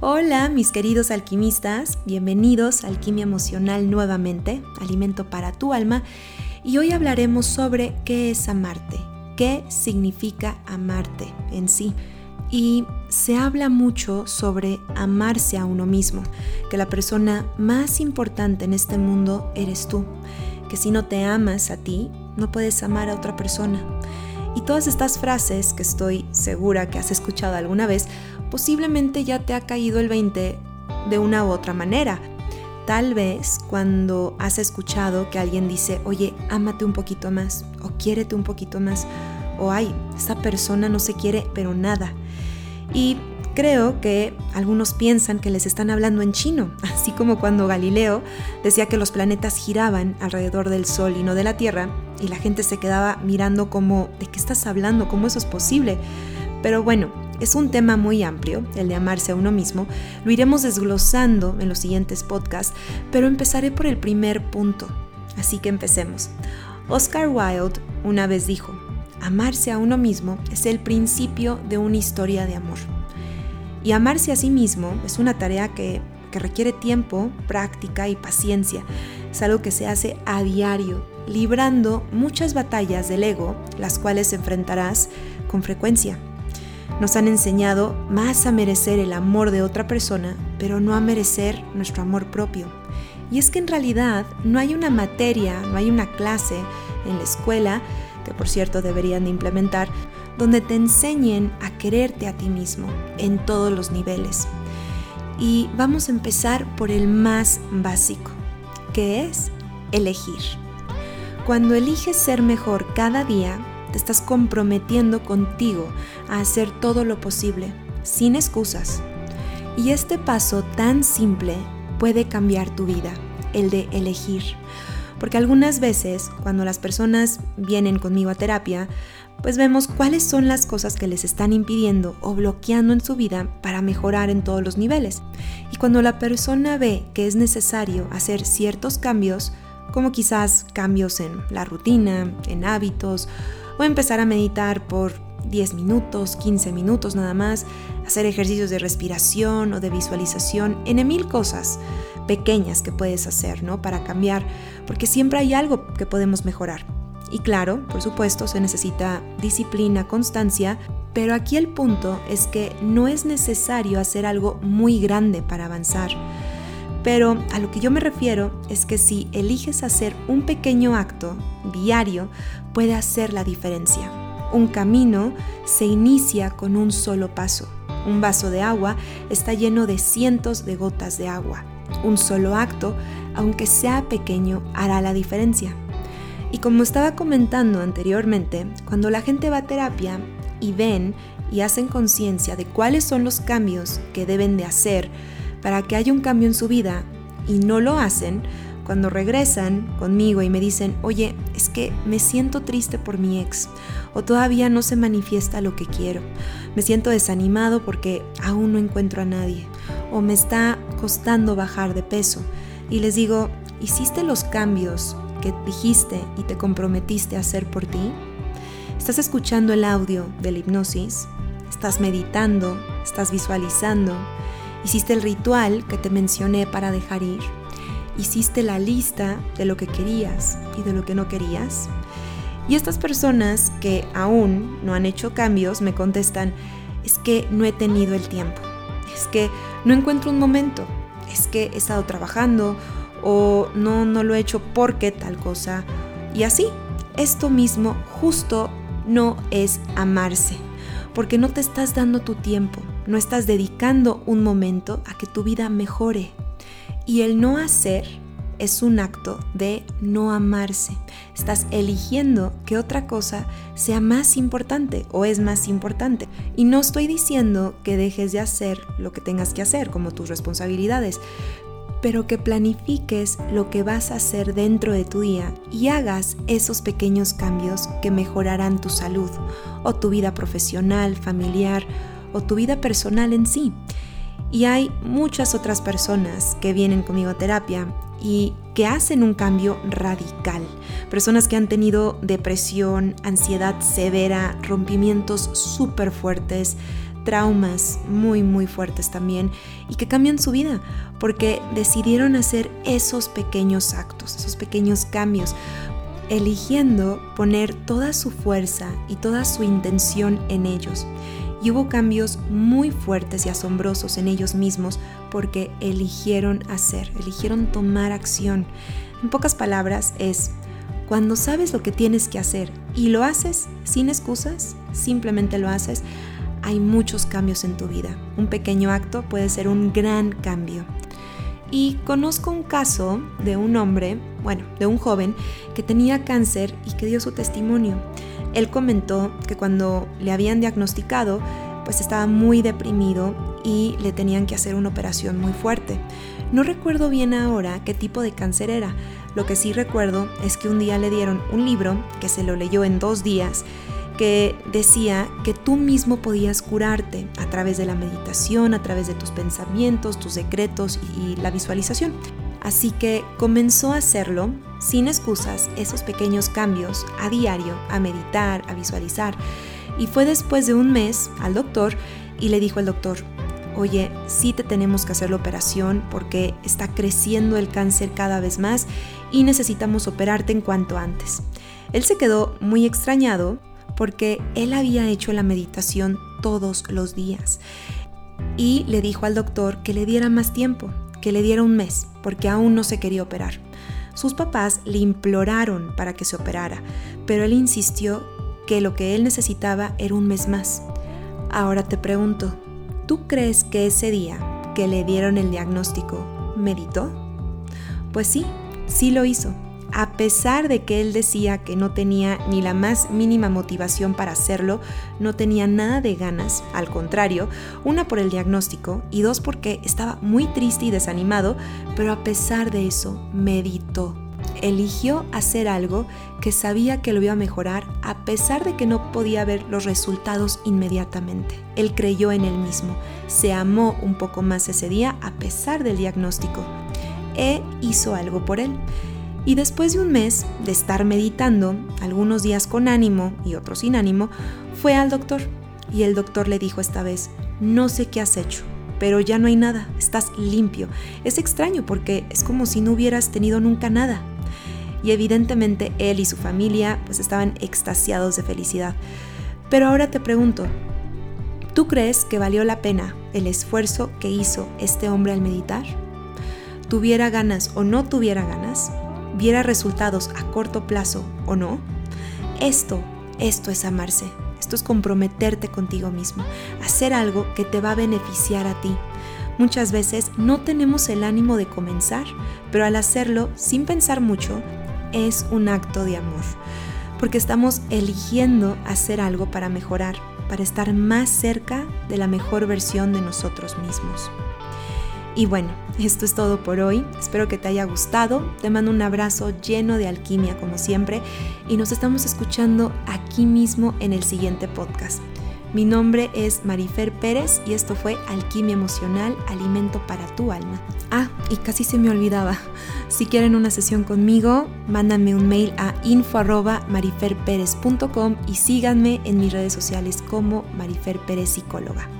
Hola mis queridos alquimistas, bienvenidos a Alquimia Emocional nuevamente, alimento para tu alma, y hoy hablaremos sobre qué es amarte, qué significa amarte en sí. Y se habla mucho sobre amarse a uno mismo, que la persona más importante en este mundo eres tú, que si no te amas a ti, no puedes amar a otra persona. Y todas estas frases que estoy segura que has escuchado alguna vez posiblemente ya te ha caído el 20 de una u otra manera. Tal vez cuando has escuchado que alguien dice, oye, ámate un poquito más, o quiérete un poquito más, o ay, esta persona no se quiere, pero nada. Y creo que algunos piensan que les están hablando en chino, así como cuando Galileo decía que los planetas giraban alrededor del Sol y no de la Tierra, y la gente se quedaba mirando como, ¿de qué estás hablando? ¿Cómo eso es posible? Pero bueno, es un tema muy amplio, el de amarse a uno mismo. Lo iremos desglosando en los siguientes podcasts, pero empezaré por el primer punto. Así que empecemos. Oscar Wilde una vez dijo, amarse a uno mismo es el principio de una historia de amor. Y amarse a sí mismo es una tarea que, que requiere tiempo, práctica y paciencia. Es algo que se hace a diario, librando muchas batallas del ego, las cuales enfrentarás con frecuencia. Nos han enseñado más a merecer el amor de otra persona, pero no a merecer nuestro amor propio. Y es que en realidad no hay una materia, no hay una clase en la escuela, que por cierto deberían de implementar, donde te enseñen a quererte a ti mismo en todos los niveles. Y vamos a empezar por el más básico, que es elegir. Cuando eliges ser mejor cada día, estás comprometiendo contigo a hacer todo lo posible, sin excusas. Y este paso tan simple puede cambiar tu vida, el de elegir. Porque algunas veces, cuando las personas vienen conmigo a terapia, pues vemos cuáles son las cosas que les están impidiendo o bloqueando en su vida para mejorar en todos los niveles. Y cuando la persona ve que es necesario hacer ciertos cambios, como quizás cambios en la rutina, en hábitos, o empezar a meditar por 10 minutos, 15 minutos nada más, hacer ejercicios de respiración o de visualización, en mil cosas pequeñas que puedes hacer, ¿no? Para cambiar, porque siempre hay algo que podemos mejorar. Y claro, por supuesto, se necesita disciplina, constancia, pero aquí el punto es que no es necesario hacer algo muy grande para avanzar. Pero a lo que yo me refiero es que si eliges hacer un pequeño acto diario, puede hacer la diferencia. Un camino se inicia con un solo paso. Un vaso de agua está lleno de cientos de gotas de agua. Un solo acto, aunque sea pequeño, hará la diferencia. Y como estaba comentando anteriormente, cuando la gente va a terapia y ven y hacen conciencia de cuáles son los cambios que deben de hacer, para que haya un cambio en su vida y no lo hacen, cuando regresan conmigo y me dicen, oye, es que me siento triste por mi ex, o todavía no se manifiesta lo que quiero, me siento desanimado porque aún no encuentro a nadie, o me está costando bajar de peso, y les digo, ¿hiciste los cambios que dijiste y te comprometiste a hacer por ti? ¿Estás escuchando el audio de la hipnosis? ¿Estás meditando? ¿Estás visualizando? Hiciste el ritual que te mencioné para dejar ir. Hiciste la lista de lo que querías y de lo que no querías. Y estas personas que aún no han hecho cambios me contestan, es que no he tenido el tiempo, es que no encuentro un momento, es que he estado trabajando o no, no lo he hecho porque tal cosa. Y así, esto mismo justo no es amarse, porque no te estás dando tu tiempo, no estás dedicando un momento a que tu vida mejore. Y el no hacer es un acto de no amarse. Estás eligiendo que otra cosa sea más importante o es más importante. Y no estoy diciendo que dejes de hacer lo que tengas que hacer, como tus responsabilidades, pero que planifiques lo que vas a hacer dentro de tu día y hagas esos pequeños cambios que mejorarán tu salud o tu vida profesional, familiar o tu vida personal en sí. Y hay muchas otras personas que vienen conmigo a terapia y que hacen un cambio radical. Personas que han tenido depresión, ansiedad severa, rompimientos súper fuertes, traumas muy muy fuertes también y que cambian su vida porque decidieron hacer esos pequeños actos, esos pequeños cambios, eligiendo poner toda su fuerza y toda su intención en ellos. Y hubo cambios muy fuertes y asombrosos en ellos mismos porque eligieron hacer, eligieron tomar acción. En pocas palabras es, cuando sabes lo que tienes que hacer y lo haces sin excusas, simplemente lo haces, hay muchos cambios en tu vida. Un pequeño acto puede ser un gran cambio. Y conozco un caso de un hombre, bueno, de un joven que tenía cáncer y que dio su testimonio. Él comentó que cuando le habían diagnosticado, pues estaba muy deprimido y le tenían que hacer una operación muy fuerte. No recuerdo bien ahora qué tipo de cáncer era. Lo que sí recuerdo es que un día le dieron un libro que se lo leyó en dos días que decía que tú mismo podías curarte a través de la meditación, a través de tus pensamientos, tus secretos y la visualización. Así que comenzó a hacerlo sin excusas, esos pequeños cambios a diario, a meditar, a visualizar. Y fue después de un mes al doctor y le dijo al doctor, oye, sí te tenemos que hacer la operación porque está creciendo el cáncer cada vez más y necesitamos operarte en cuanto antes. Él se quedó muy extrañado porque él había hecho la meditación todos los días y le dijo al doctor que le diera más tiempo, que le diera un mes, porque aún no se quería operar. Sus papás le imploraron para que se operara, pero él insistió que lo que él necesitaba era un mes más. Ahora te pregunto, ¿tú crees que ese día que le dieron el diagnóstico meditó? Pues sí, sí lo hizo a pesar de que él decía que no tenía ni la más mínima motivación para hacerlo, no tenía nada de ganas, al contrario, una por el diagnóstico y dos porque estaba muy triste y desanimado, pero a pesar de eso, meditó. Eligió hacer algo que sabía que lo iba a mejorar a pesar de que no podía ver los resultados inmediatamente. Él creyó en él mismo, se amó un poco más ese día a pesar del diagnóstico e hizo algo por él. Y después de un mes de estar meditando, algunos días con ánimo y otros sin ánimo, fue al doctor. Y el doctor le dijo esta vez, no sé qué has hecho, pero ya no hay nada, estás limpio. Es extraño porque es como si no hubieras tenido nunca nada. Y evidentemente él y su familia pues estaban extasiados de felicidad. Pero ahora te pregunto, ¿tú crees que valió la pena el esfuerzo que hizo este hombre al meditar? ¿Tuviera ganas o no tuviera ganas? Viera resultados a corto plazo o no, esto, esto es amarse. Esto es comprometerte contigo mismo, hacer algo que te va a beneficiar a ti. Muchas veces no tenemos el ánimo de comenzar, pero al hacerlo sin pensar mucho, es un acto de amor, porque estamos eligiendo hacer algo para mejorar, para estar más cerca de la mejor versión de nosotros mismos. Y bueno, esto es todo por hoy. Espero que te haya gustado. Te mando un abrazo lleno de alquimia como siempre y nos estamos escuchando aquí mismo en el siguiente podcast. Mi nombre es Marifer Pérez y esto fue Alquimia Emocional, Alimento para tu Alma. Ah, y casi se me olvidaba. Si quieren una sesión conmigo, mándame un mail a info.mariferperez.com y síganme en mis redes sociales como Marifer Pérez Psicóloga.